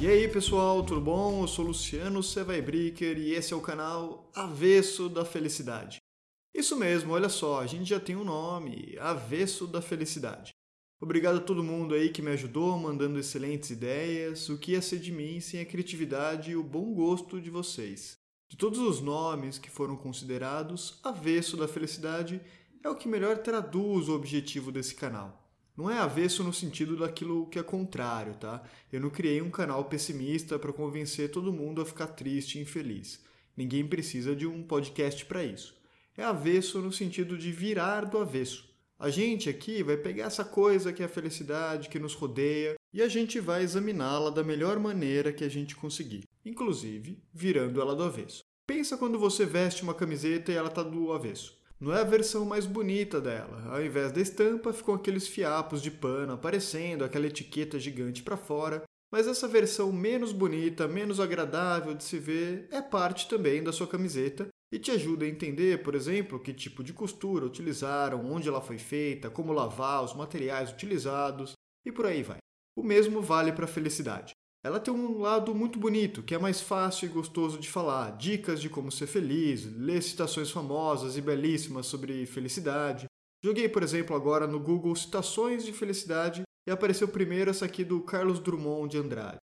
E aí pessoal, tudo bom? Eu sou Luciano Sevaibricker e esse é o canal Avesso da Felicidade. Isso mesmo, olha só, a gente já tem um nome, Avesso da Felicidade. Obrigado a todo mundo aí que me ajudou, mandando excelentes ideias. O que ia ser de mim sem a criatividade e o bom gosto de vocês? De todos os nomes que foram considerados, Avesso da Felicidade é o que melhor traduz o objetivo desse canal. Não é avesso no sentido daquilo que é contrário, tá? Eu não criei um canal pessimista para convencer todo mundo a ficar triste e infeliz. Ninguém precisa de um podcast para isso. É avesso no sentido de virar do avesso. A gente aqui vai pegar essa coisa que é a felicidade que nos rodeia e a gente vai examiná-la da melhor maneira que a gente conseguir, inclusive virando ela do avesso. Pensa quando você veste uma camiseta e ela está do avesso. Não é a versão mais bonita dela. Ao invés da estampa, ficam aqueles fiapos de pano aparecendo, aquela etiqueta gigante para fora. Mas essa versão menos bonita, menos agradável de se ver, é parte também da sua camiseta e te ajuda a entender, por exemplo, que tipo de costura utilizaram, onde ela foi feita, como lavar, os materiais utilizados e por aí vai. O mesmo vale para a felicidade. Ela tem um lado muito bonito, que é mais fácil e gostoso de falar, dicas de como ser feliz, ler citações famosas e belíssimas sobre felicidade. Joguei, por exemplo, agora no Google citações de felicidade e apareceu primeiro essa aqui do Carlos Drummond de Andrade.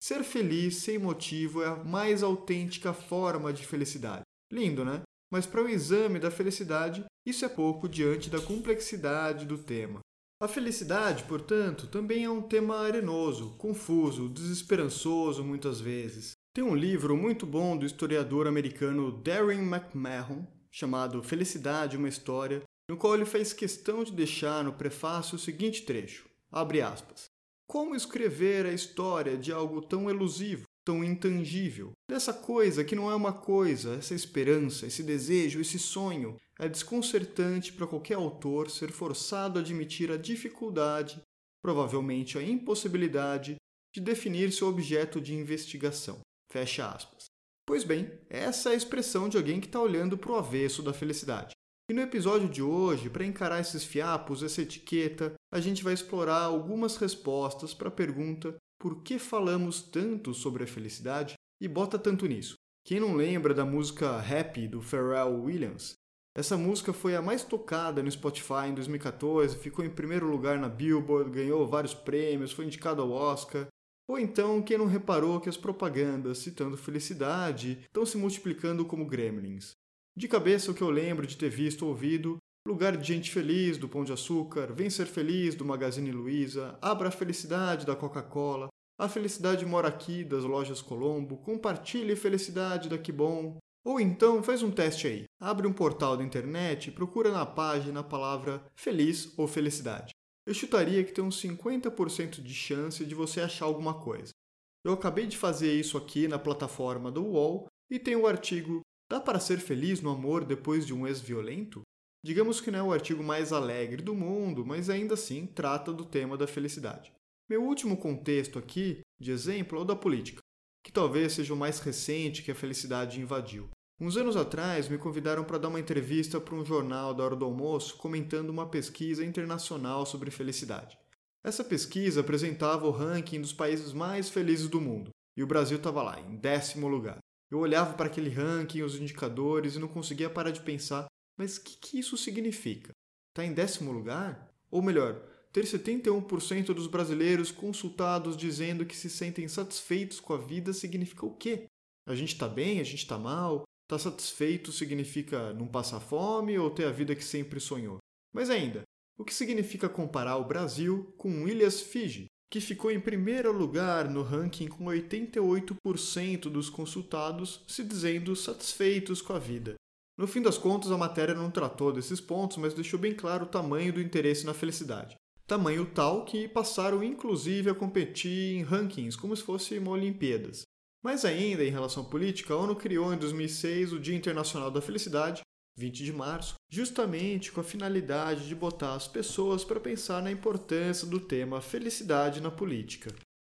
Ser feliz sem motivo é a mais autêntica forma de felicidade. Lindo, né? Mas para o exame da felicidade, isso é pouco diante da complexidade do tema. A felicidade, portanto, também é um tema arenoso, confuso, desesperançoso muitas vezes. Tem um livro muito bom do historiador americano Darren McMahon, chamado Felicidade, uma História, no qual ele fez questão de deixar no prefácio o seguinte trecho: abre aspas. Como escrever a história de algo tão elusivo, intangível, dessa coisa que não é uma coisa, essa esperança, esse desejo, esse sonho. É desconcertante para qualquer autor ser forçado a admitir a dificuldade, provavelmente a impossibilidade, de definir seu objeto de investigação. Fecha aspas. Pois bem, essa é a expressão de alguém que está olhando para o avesso da felicidade. E no episódio de hoje, para encarar esses fiapos, essa etiqueta, a gente vai explorar algumas respostas para a pergunta por que falamos tanto sobre a felicidade e bota tanto nisso. Quem não lembra da música Happy do Pharrell Williams? Essa música foi a mais tocada no Spotify em 2014, ficou em primeiro lugar na Billboard, ganhou vários prêmios, foi indicado ao Oscar. Ou então, quem não reparou que as propagandas citando felicidade estão se multiplicando como gremlins? De cabeça, o que eu lembro de ter visto ou ouvido Lugar de Gente Feliz, do Pão de Açúcar, Vem Ser Feliz, do Magazine Luiza, Abra a Felicidade, da Coca-Cola, A Felicidade Mora Aqui, das Lojas Colombo, Compartilhe Felicidade, da Que Bom. Ou então, faz um teste aí. Abre um portal da internet e procura na página a palavra Feliz ou Felicidade. Eu chutaria que tem uns 50% de chance de você achar alguma coisa. Eu acabei de fazer isso aqui na plataforma do UOL e tem o artigo Dá para ser feliz no amor depois de um ex-violento? Digamos que não é o artigo mais alegre do mundo, mas ainda assim trata do tema da felicidade. Meu último contexto aqui, de exemplo, é o da política, que talvez seja o mais recente que a felicidade invadiu. Uns anos atrás, me convidaram para dar uma entrevista para um jornal da hora do almoço comentando uma pesquisa internacional sobre felicidade. Essa pesquisa apresentava o ranking dos países mais felizes do mundo, e o Brasil estava lá, em décimo lugar. Eu olhava para aquele ranking, os indicadores, e não conseguia parar de pensar mas o que, que isso significa? Está em décimo lugar? Ou melhor, ter 71% dos brasileiros consultados dizendo que se sentem satisfeitos com a vida significa o quê? A gente está bem? A gente está mal? Está satisfeito significa não passar fome ou ter a vida que sempre sonhou? Mas ainda, o que significa comparar o Brasil com Ilhas Fiji, que ficou em primeiro lugar no ranking com 88% dos consultados se dizendo satisfeitos com a vida? No fim das contas, a matéria não tratou desses pontos, mas deixou bem claro o tamanho do interesse na felicidade. Tamanho tal que passaram inclusive a competir em rankings, como se fosse uma Olimpíadas. Mas ainda em relação à política, a ONU criou em 2006 o Dia Internacional da Felicidade, 20 de março, justamente com a finalidade de botar as pessoas para pensar na importância do tema felicidade na política.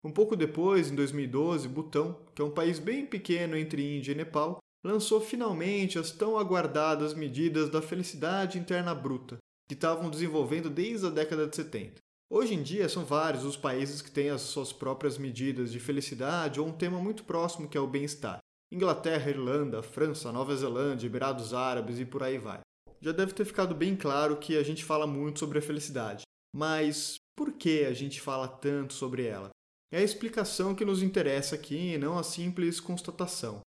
Um pouco depois, em 2012, Butão, que é um país bem pequeno entre Índia e Nepal, lançou finalmente as tão aguardadas medidas da felicidade interna bruta, que estavam desenvolvendo desde a década de 70. Hoje em dia, são vários os países que têm as suas próprias medidas de felicidade ou um tema muito próximo que é o bem-estar. Inglaterra, Irlanda, França, Nova Zelândia, Emirados Árabes e por aí vai. Já deve ter ficado bem claro que a gente fala muito sobre a felicidade. Mas por que a gente fala tanto sobre ela? É a explicação que nos interessa aqui e não a simples constatação.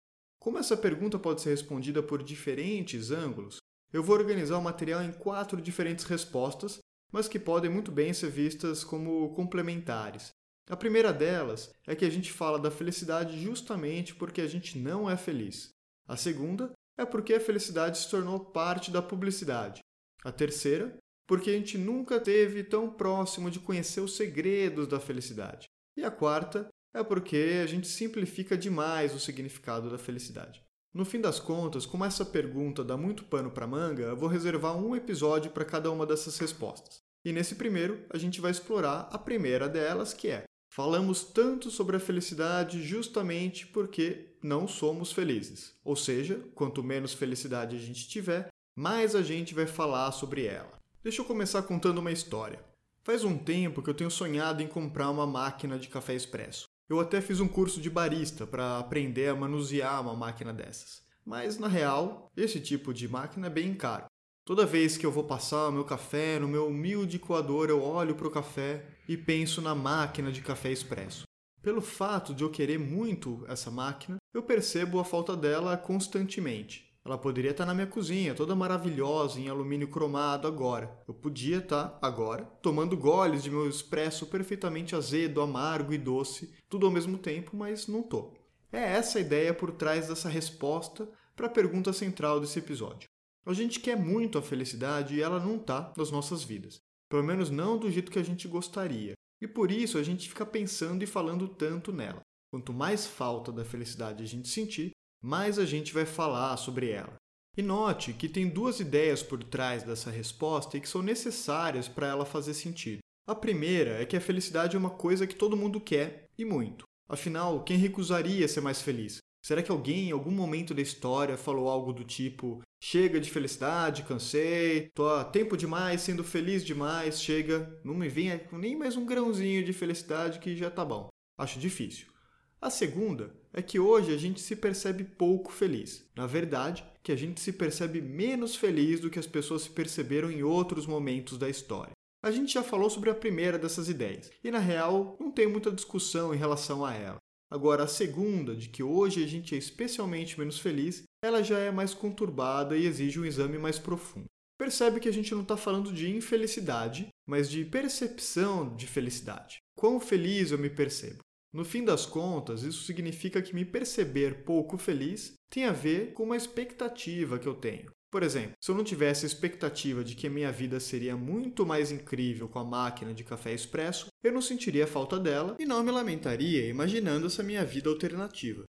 Como essa pergunta pode ser respondida por diferentes ângulos, eu vou organizar o material em quatro diferentes respostas, mas que podem muito bem ser vistas como complementares. A primeira delas é que a gente fala da felicidade justamente porque a gente não é feliz. A segunda é porque a felicidade se tornou parte da publicidade. A terceira, porque a gente nunca teve tão próximo de conhecer os segredos da felicidade. E a quarta é porque a gente simplifica demais o significado da felicidade. No fim das contas, como essa pergunta dá muito pano para manga, eu vou reservar um episódio para cada uma dessas respostas. E nesse primeiro, a gente vai explorar a primeira delas, que é: falamos tanto sobre a felicidade justamente porque não somos felizes. Ou seja, quanto menos felicidade a gente tiver, mais a gente vai falar sobre ela. Deixa eu começar contando uma história. Faz um tempo que eu tenho sonhado em comprar uma máquina de café expresso. Eu até fiz um curso de barista para aprender a manusear uma máquina dessas. Mas na real, esse tipo de máquina é bem caro. Toda vez que eu vou passar o meu café no meu humilde coador, eu olho para o café e penso na máquina de café expresso. Pelo fato de eu querer muito essa máquina, eu percebo a falta dela constantemente. Ela poderia estar na minha cozinha, toda maravilhosa, em alumínio cromado agora. Eu podia estar, agora, tomando goles de meu expresso perfeitamente azedo, amargo e doce, tudo ao mesmo tempo, mas não tô. É essa a ideia por trás dessa resposta para a pergunta central desse episódio. A gente quer muito a felicidade e ela não está nas nossas vidas. Pelo menos não do jeito que a gente gostaria. E por isso a gente fica pensando e falando tanto nela. Quanto mais falta da felicidade a gente sentir, mais a gente vai falar sobre ela. E note que tem duas ideias por trás dessa resposta e que são necessárias para ela fazer sentido. A primeira é que a felicidade é uma coisa que todo mundo quer e muito. Afinal, quem recusaria ser mais feliz? Será que alguém em algum momento da história falou algo do tipo: chega de felicidade, cansei, tô há tempo demais sendo feliz demais, chega, não me venha com nem mais um grãozinho de felicidade que já tá bom? Acho difícil. A segunda é que hoje a gente se percebe pouco feliz. Na verdade, que a gente se percebe menos feliz do que as pessoas se perceberam em outros momentos da história. A gente já falou sobre a primeira dessas ideias, e na real não tem muita discussão em relação a ela. Agora, a segunda, de que hoje a gente é especialmente menos feliz, ela já é mais conturbada e exige um exame mais profundo. Percebe que a gente não está falando de infelicidade, mas de percepção de felicidade. Quão feliz eu me percebo? No fim das contas, isso significa que me perceber pouco feliz tem a ver com uma expectativa que eu tenho. Por exemplo, se eu não tivesse a expectativa de que a minha vida seria muito mais incrível com a máquina de café expresso, eu não sentiria falta dela e não me lamentaria imaginando essa minha vida alternativa.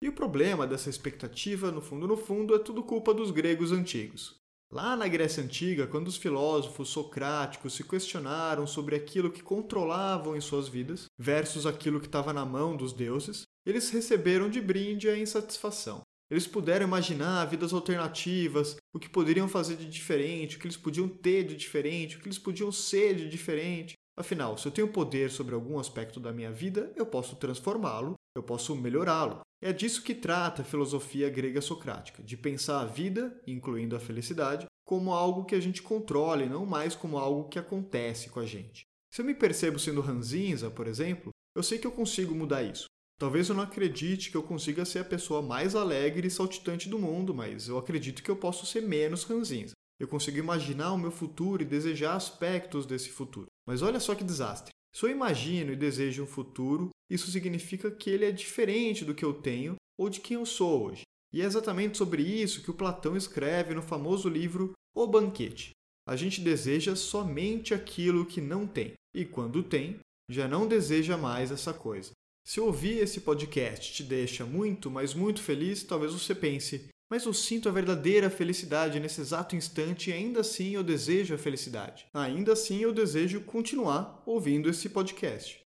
E o problema dessa expectativa, no fundo no fundo, é tudo culpa dos gregos antigos. Lá na Grécia Antiga, quando os filósofos socráticos se questionaram sobre aquilo que controlavam em suas vidas versus aquilo que estava na mão dos deuses, eles receberam de brinde a insatisfação. Eles puderam imaginar vidas alternativas, o que poderiam fazer de diferente, o que eles podiam ter de diferente, o que eles podiam ser de diferente. Afinal, se eu tenho poder sobre algum aspecto da minha vida, eu posso transformá-lo, eu posso melhorá-lo. É disso que trata a filosofia grega socrática, de pensar a vida, incluindo a felicidade, como algo que a gente controla e não mais como algo que acontece com a gente. Se eu me percebo sendo ranzinza, por exemplo, eu sei que eu consigo mudar isso. Talvez eu não acredite que eu consiga ser a pessoa mais alegre e saltitante do mundo, mas eu acredito que eu posso ser menos ranzinza. Eu consigo imaginar o meu futuro e desejar aspectos desse futuro. Mas olha só que desastre. Se eu imagino e desejo um futuro, isso significa que ele é diferente do que eu tenho ou de quem eu sou hoje. E é exatamente sobre isso que o Platão escreve no famoso livro O Banquete. A gente deseja somente aquilo que não tem, e quando tem, já não deseja mais essa coisa. Se ouvir esse podcast te deixa muito, mas muito feliz, talvez você pense: mas eu sinto a verdadeira felicidade nesse exato instante e ainda assim eu desejo a felicidade. Ainda assim eu desejo continuar ouvindo esse podcast.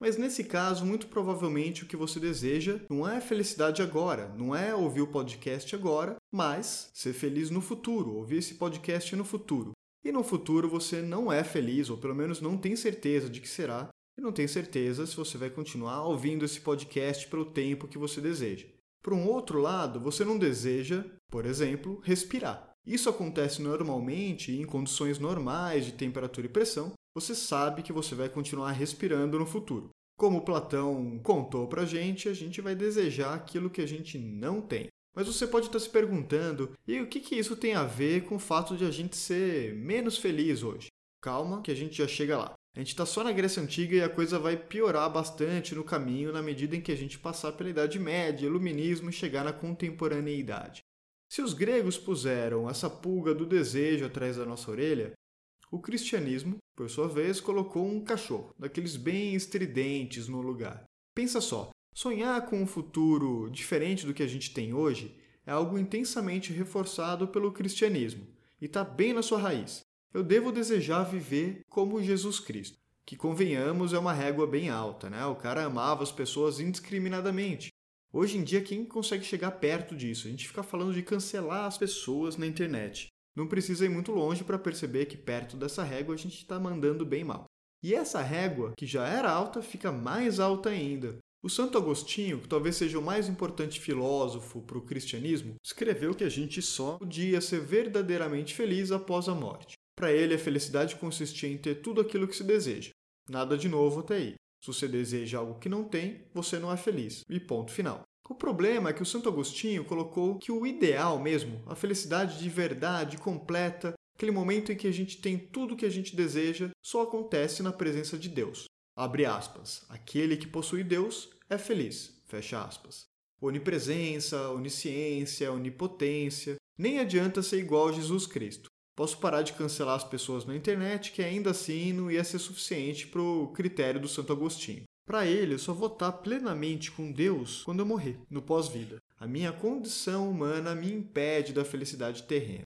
Mas nesse caso, muito provavelmente o que você deseja não é felicidade agora, não é ouvir o podcast agora, mas ser feliz no futuro, ouvir esse podcast no futuro. E no futuro você não é feliz, ou pelo menos não tem certeza de que será, e não tem certeza se você vai continuar ouvindo esse podcast pelo tempo que você deseja. Por um outro lado, você não deseja, por exemplo, respirar. Isso acontece normalmente em condições normais de temperatura e pressão. Você sabe que você vai continuar respirando no futuro. Como Platão contou pra gente, a gente vai desejar aquilo que a gente não tem. Mas você pode estar se perguntando, e o que, que isso tem a ver com o fato de a gente ser menos feliz hoje? Calma, que a gente já chega lá. A gente está só na Grécia Antiga e a coisa vai piorar bastante no caminho na medida em que a gente passar pela Idade Média, Iluminismo e chegar na contemporaneidade. Se os gregos puseram essa pulga do desejo atrás da nossa orelha, o cristianismo, por sua vez, colocou um cachorro, daqueles bem estridentes no lugar. Pensa só, Sonhar com um futuro diferente do que a gente tem hoje é algo intensamente reforçado pelo cristianismo e está bem na sua raiz. Eu devo desejar viver como Jesus Cristo, que convenhamos é uma régua bem alta, né? O cara amava as pessoas indiscriminadamente. Hoje em dia, quem consegue chegar perto disso? A gente fica falando de cancelar as pessoas na internet. Não precisa ir muito longe para perceber que perto dessa régua a gente está mandando bem mal. E essa régua, que já era alta, fica mais alta ainda o Santo Agostinho, que talvez seja o mais importante filósofo para o cristianismo, escreveu que a gente só podia ser verdadeiramente feliz após a morte. Para ele, a felicidade consistia em ter tudo aquilo que se deseja. Nada de novo até aí. Se você deseja algo que não tem, você não é feliz. E ponto final. O problema é que o Santo Agostinho colocou que o ideal mesmo, a felicidade de verdade, completa, aquele momento em que a gente tem tudo o que a gente deseja, só acontece na presença de Deus. Abre aspas. Aquele que possui Deus é feliz. Fecha aspas. Onipresença, onisciência, onipotência. Nem adianta ser igual a Jesus Cristo. Posso parar de cancelar as pessoas na internet, que ainda assim não ia ser suficiente para o critério do Santo Agostinho. Para ele, eu só vou estar plenamente com Deus quando eu morrer, no pós-vida. A minha condição humana me impede da felicidade terrena.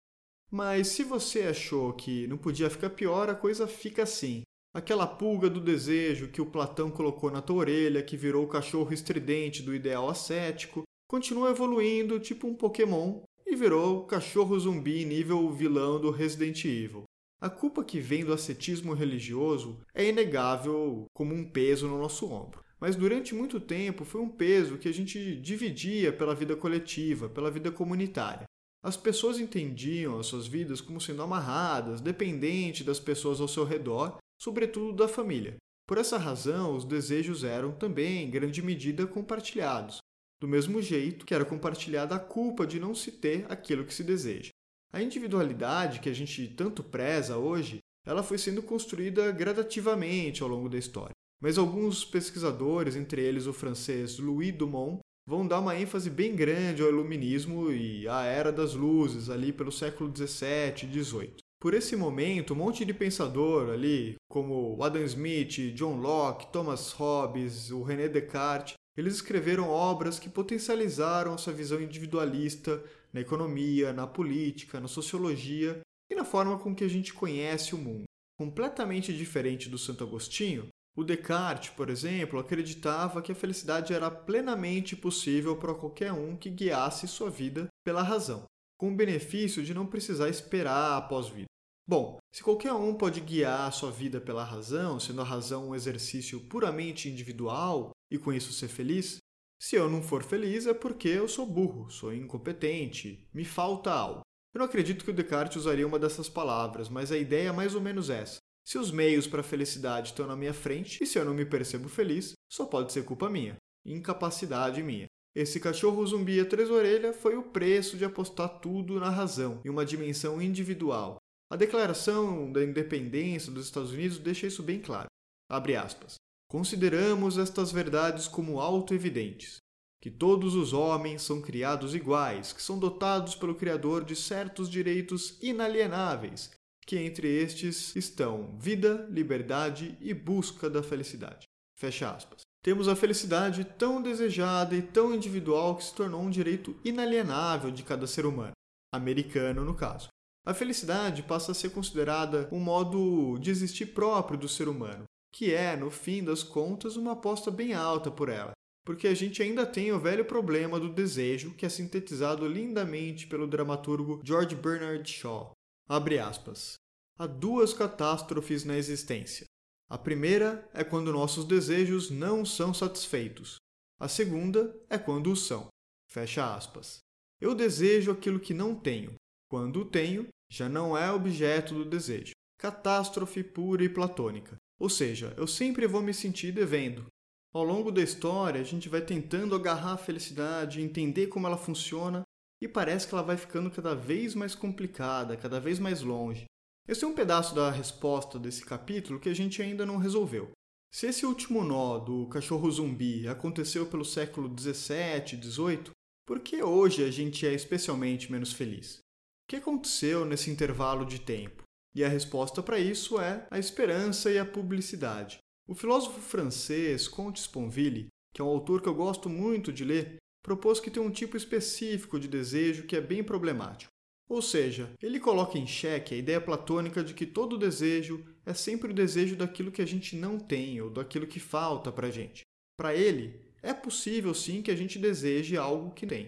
Mas se você achou que não podia ficar pior, a coisa fica assim. Aquela pulga do desejo que o Platão colocou na tua orelha, que virou o cachorro estridente do ideal ascético, continua evoluindo tipo um Pokémon e virou cachorro zumbi nível vilão do Resident Evil. A culpa que vem do ascetismo religioso é inegável como um peso no nosso ombro. Mas durante muito tempo foi um peso que a gente dividia pela vida coletiva, pela vida comunitária. As pessoas entendiam as suas vidas como sendo amarradas, dependentes das pessoas ao seu redor, sobretudo da família. Por essa razão, os desejos eram também, em grande medida, compartilhados, do mesmo jeito que era compartilhada a culpa de não se ter aquilo que se deseja. A individualidade que a gente tanto preza hoje, ela foi sendo construída gradativamente ao longo da história. Mas alguns pesquisadores, entre eles o francês Louis Dumont, vão dar uma ênfase bem grande ao iluminismo e à era das luzes ali pelo século 17 e 18. Por esse momento, um monte de pensador ali, como Adam Smith, John Locke, Thomas Hobbes, o René Descartes, eles escreveram obras que potencializaram essa visão individualista na economia, na política, na sociologia e na forma com que a gente conhece o mundo. Completamente diferente do Santo Agostinho, o Descartes, por exemplo, acreditava que a felicidade era plenamente possível para qualquer um que guiasse sua vida pela razão, com o benefício de não precisar esperar após vida. Bom, se qualquer um pode guiar sua vida pela razão, sendo a razão um exercício puramente individual e com isso ser feliz, se eu não for feliz é porque eu sou burro, sou incompetente, me falta algo. Eu não acredito que o Descartes usaria uma dessas palavras, mas a ideia é mais ou menos essa. Se os meios para a felicidade estão na minha frente e se eu não me percebo feliz, só pode ser culpa minha, incapacidade minha. Esse cachorro zumbi a três orelhas foi o preço de apostar tudo na razão, em uma dimensão individual, a Declaração da Independência dos Estados Unidos deixa isso bem claro. Abre aspas. Consideramos estas verdades como auto-evidentes, que todos os homens são criados iguais, que são dotados pelo Criador de certos direitos inalienáveis, que entre estes estão vida, liberdade e busca da felicidade. Fecha aspas. Temos a felicidade tão desejada e tão individual que se tornou um direito inalienável de cada ser humano, americano no caso. A felicidade passa a ser considerada um modo de existir próprio do ser humano, que é, no fim das contas, uma aposta bem alta por ela, porque a gente ainda tem o velho problema do desejo, que é sintetizado lindamente pelo dramaturgo George Bernard Shaw. Abre aspas. Há duas catástrofes na existência. A primeira é quando nossos desejos não são satisfeitos. A segunda é quando o são. Fecha aspas. Eu desejo aquilo que não tenho. Quando o tenho, já não é objeto do desejo. Catástrofe pura e platônica. Ou seja, eu sempre vou me sentir devendo. Ao longo da história, a gente vai tentando agarrar a felicidade, entender como ela funciona, e parece que ela vai ficando cada vez mais complicada, cada vez mais longe. Esse é um pedaço da resposta desse capítulo que a gente ainda não resolveu. Se esse último nó do cachorro zumbi aconteceu pelo século 17, 18, por que hoje a gente é especialmente menos feliz? O que aconteceu nesse intervalo de tempo? E a resposta para isso é a esperança e a publicidade. O filósofo francês Comte Sponville, que é um autor que eu gosto muito de ler, propôs que tem um tipo específico de desejo que é bem problemático. Ou seja, ele coloca em xeque a ideia platônica de que todo desejo é sempre o desejo daquilo que a gente não tem ou daquilo que falta para a gente. Para ele, é possível sim que a gente deseje algo que tem.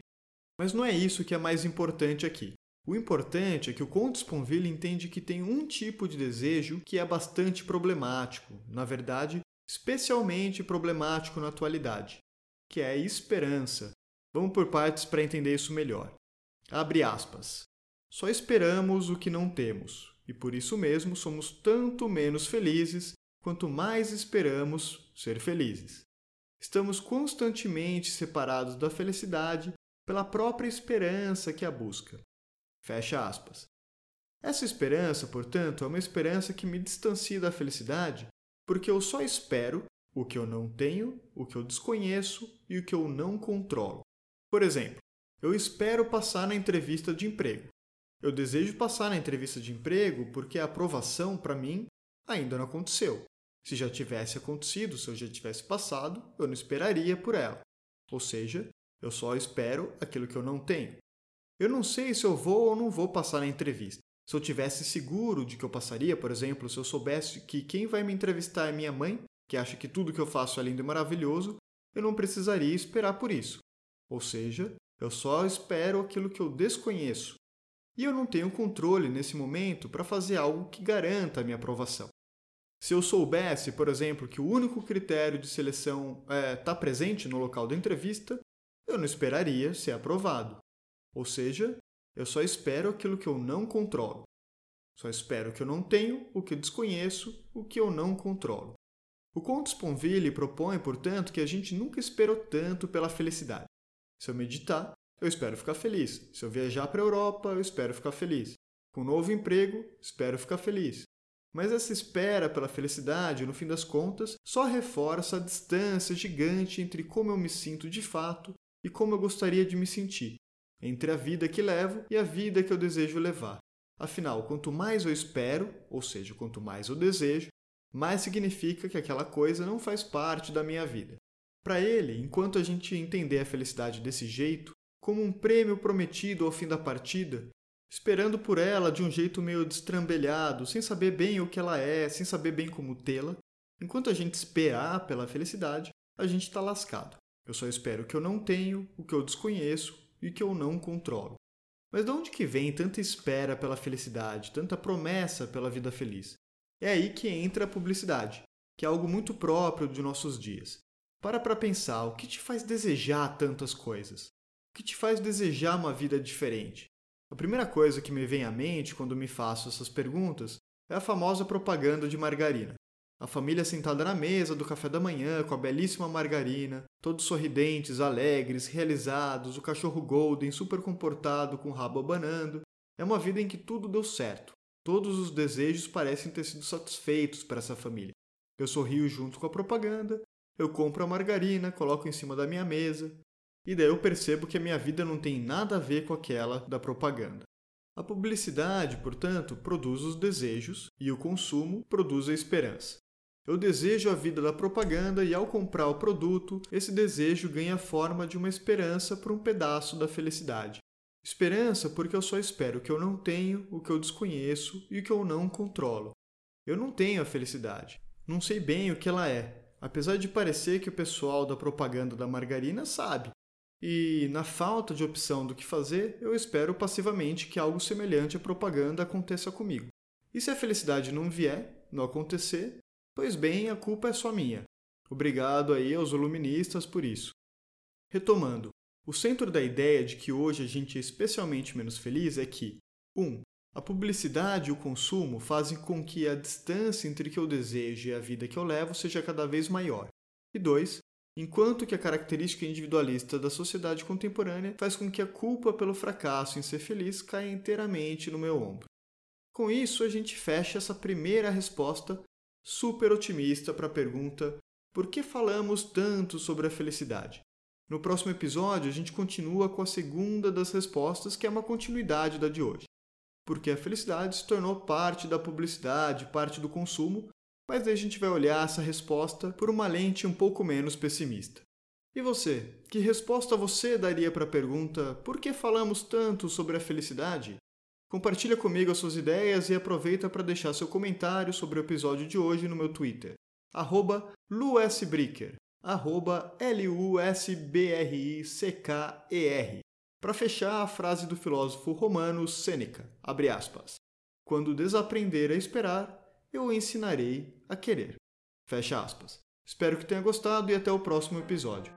Mas não é isso que é mais importante aqui. O importante é que o Conde Sponville entende que tem um tipo de desejo que é bastante problemático, na verdade, especialmente problemático na atualidade, que é a esperança. Vamos por partes para entender isso melhor. Abre aspas. Só esperamos o que não temos, e por isso mesmo somos tanto menos felizes quanto mais esperamos ser felizes. Estamos constantemente separados da felicidade pela própria esperança que a busca. Fecha aspas. Essa esperança, portanto, é uma esperança que me distancia da felicidade porque eu só espero o que eu não tenho, o que eu desconheço e o que eu não controlo. Por exemplo, eu espero passar na entrevista de emprego. Eu desejo passar na entrevista de emprego porque a aprovação, para mim, ainda não aconteceu. Se já tivesse acontecido, se eu já tivesse passado, eu não esperaria por ela. Ou seja, eu só espero aquilo que eu não tenho. Eu não sei se eu vou ou não vou passar na entrevista. Se eu tivesse seguro de que eu passaria, por exemplo, se eu soubesse que quem vai me entrevistar é minha mãe, que acha que tudo que eu faço é lindo e maravilhoso, eu não precisaria esperar por isso. Ou seja, eu só espero aquilo que eu desconheço. E eu não tenho controle nesse momento para fazer algo que garanta a minha aprovação. Se eu soubesse, por exemplo, que o único critério de seleção está é, tá presente no local da entrevista, eu não esperaria ser aprovado. Ou seja, eu só espero aquilo que eu não controlo. Só espero o que eu não tenho, o que eu desconheço, o que eu não controlo. O Conte Sponville propõe, portanto, que a gente nunca esperou tanto pela felicidade. Se eu meditar, eu espero ficar feliz. Se eu viajar para a Europa, eu espero ficar feliz. Com um novo emprego, espero ficar feliz. Mas essa espera pela felicidade, no fim das contas, só reforça a distância gigante entre como eu me sinto de fato e como eu gostaria de me sentir, entre a vida que levo e a vida que eu desejo levar. Afinal, quanto mais eu espero, ou seja, quanto mais eu desejo, mais significa que aquela coisa não faz parte da minha vida. Para ele, enquanto a gente entender a felicidade desse jeito, como um prêmio prometido ao fim da partida, esperando por ela de um jeito meio destrambelhado, sem saber bem o que ela é, sem saber bem como tê-la. Enquanto a gente esperar pela felicidade, a gente está lascado. Eu só espero o que eu não tenho, o que eu desconheço e que eu não controlo. Mas de onde que vem tanta espera pela felicidade, tanta promessa pela vida feliz? É aí que entra a publicidade, que é algo muito próprio de nossos dias. Para para pensar, o que te faz desejar tantas coisas? O que te faz desejar uma vida diferente? A primeira coisa que me vem à mente quando me faço essas perguntas é a famosa propaganda de margarina. A família sentada na mesa do café da manhã com a belíssima margarina, todos sorridentes, alegres, realizados, o cachorro golden super comportado com o rabo abanando. É uma vida em que tudo deu certo. Todos os desejos parecem ter sido satisfeitos para essa família. Eu sorrio junto com a propaganda, eu compro a margarina, coloco em cima da minha mesa, e daí eu percebo que a minha vida não tem nada a ver com aquela da propaganda. A publicidade, portanto, produz os desejos e o consumo produz a esperança. Eu desejo a vida da propaganda e, ao comprar o produto, esse desejo ganha a forma de uma esperança por um pedaço da felicidade. Esperança porque eu só espero o que eu não tenho, o que eu desconheço e o que eu não controlo. Eu não tenho a felicidade. Não sei bem o que ela é, apesar de parecer que o pessoal da propaganda da margarina sabe. E, na falta de opção do que fazer, eu espero passivamente que algo semelhante à propaganda aconteça comigo. E se a felicidade não vier, não acontecer, pois bem, a culpa é só minha. Obrigado aí aos iluministas por isso. Retomando, o centro da ideia de que hoje a gente é especialmente menos feliz é que 1. Um, a publicidade e o consumo fazem com que a distância entre o que eu desejo e a vida que eu levo seja cada vez maior. E 2. Enquanto que a característica individualista da sociedade contemporânea faz com que a culpa pelo fracasso em ser feliz caia inteiramente no meu ombro. Com isso, a gente fecha essa primeira resposta super otimista para a pergunta: por que falamos tanto sobre a felicidade? No próximo episódio, a gente continua com a segunda das respostas, que é uma continuidade da de hoje. Porque a felicidade se tornou parte da publicidade, parte do consumo, mas aí a gente vai olhar essa resposta por uma lente um pouco menos pessimista. E você? Que resposta você daria para a pergunta por que falamos tanto sobre a felicidade? Compartilha comigo as suas ideias e aproveita para deixar seu comentário sobre o episódio de hoje no meu Twitter, arroba arroba L-U-S-B-R-I-C-K-E-R. Para fechar a frase do filósofo romano Sêneca, abre aspas, Quando desaprender a esperar, eu ensinarei a querer. Fecha aspas. Espero que tenha gostado e até o próximo episódio.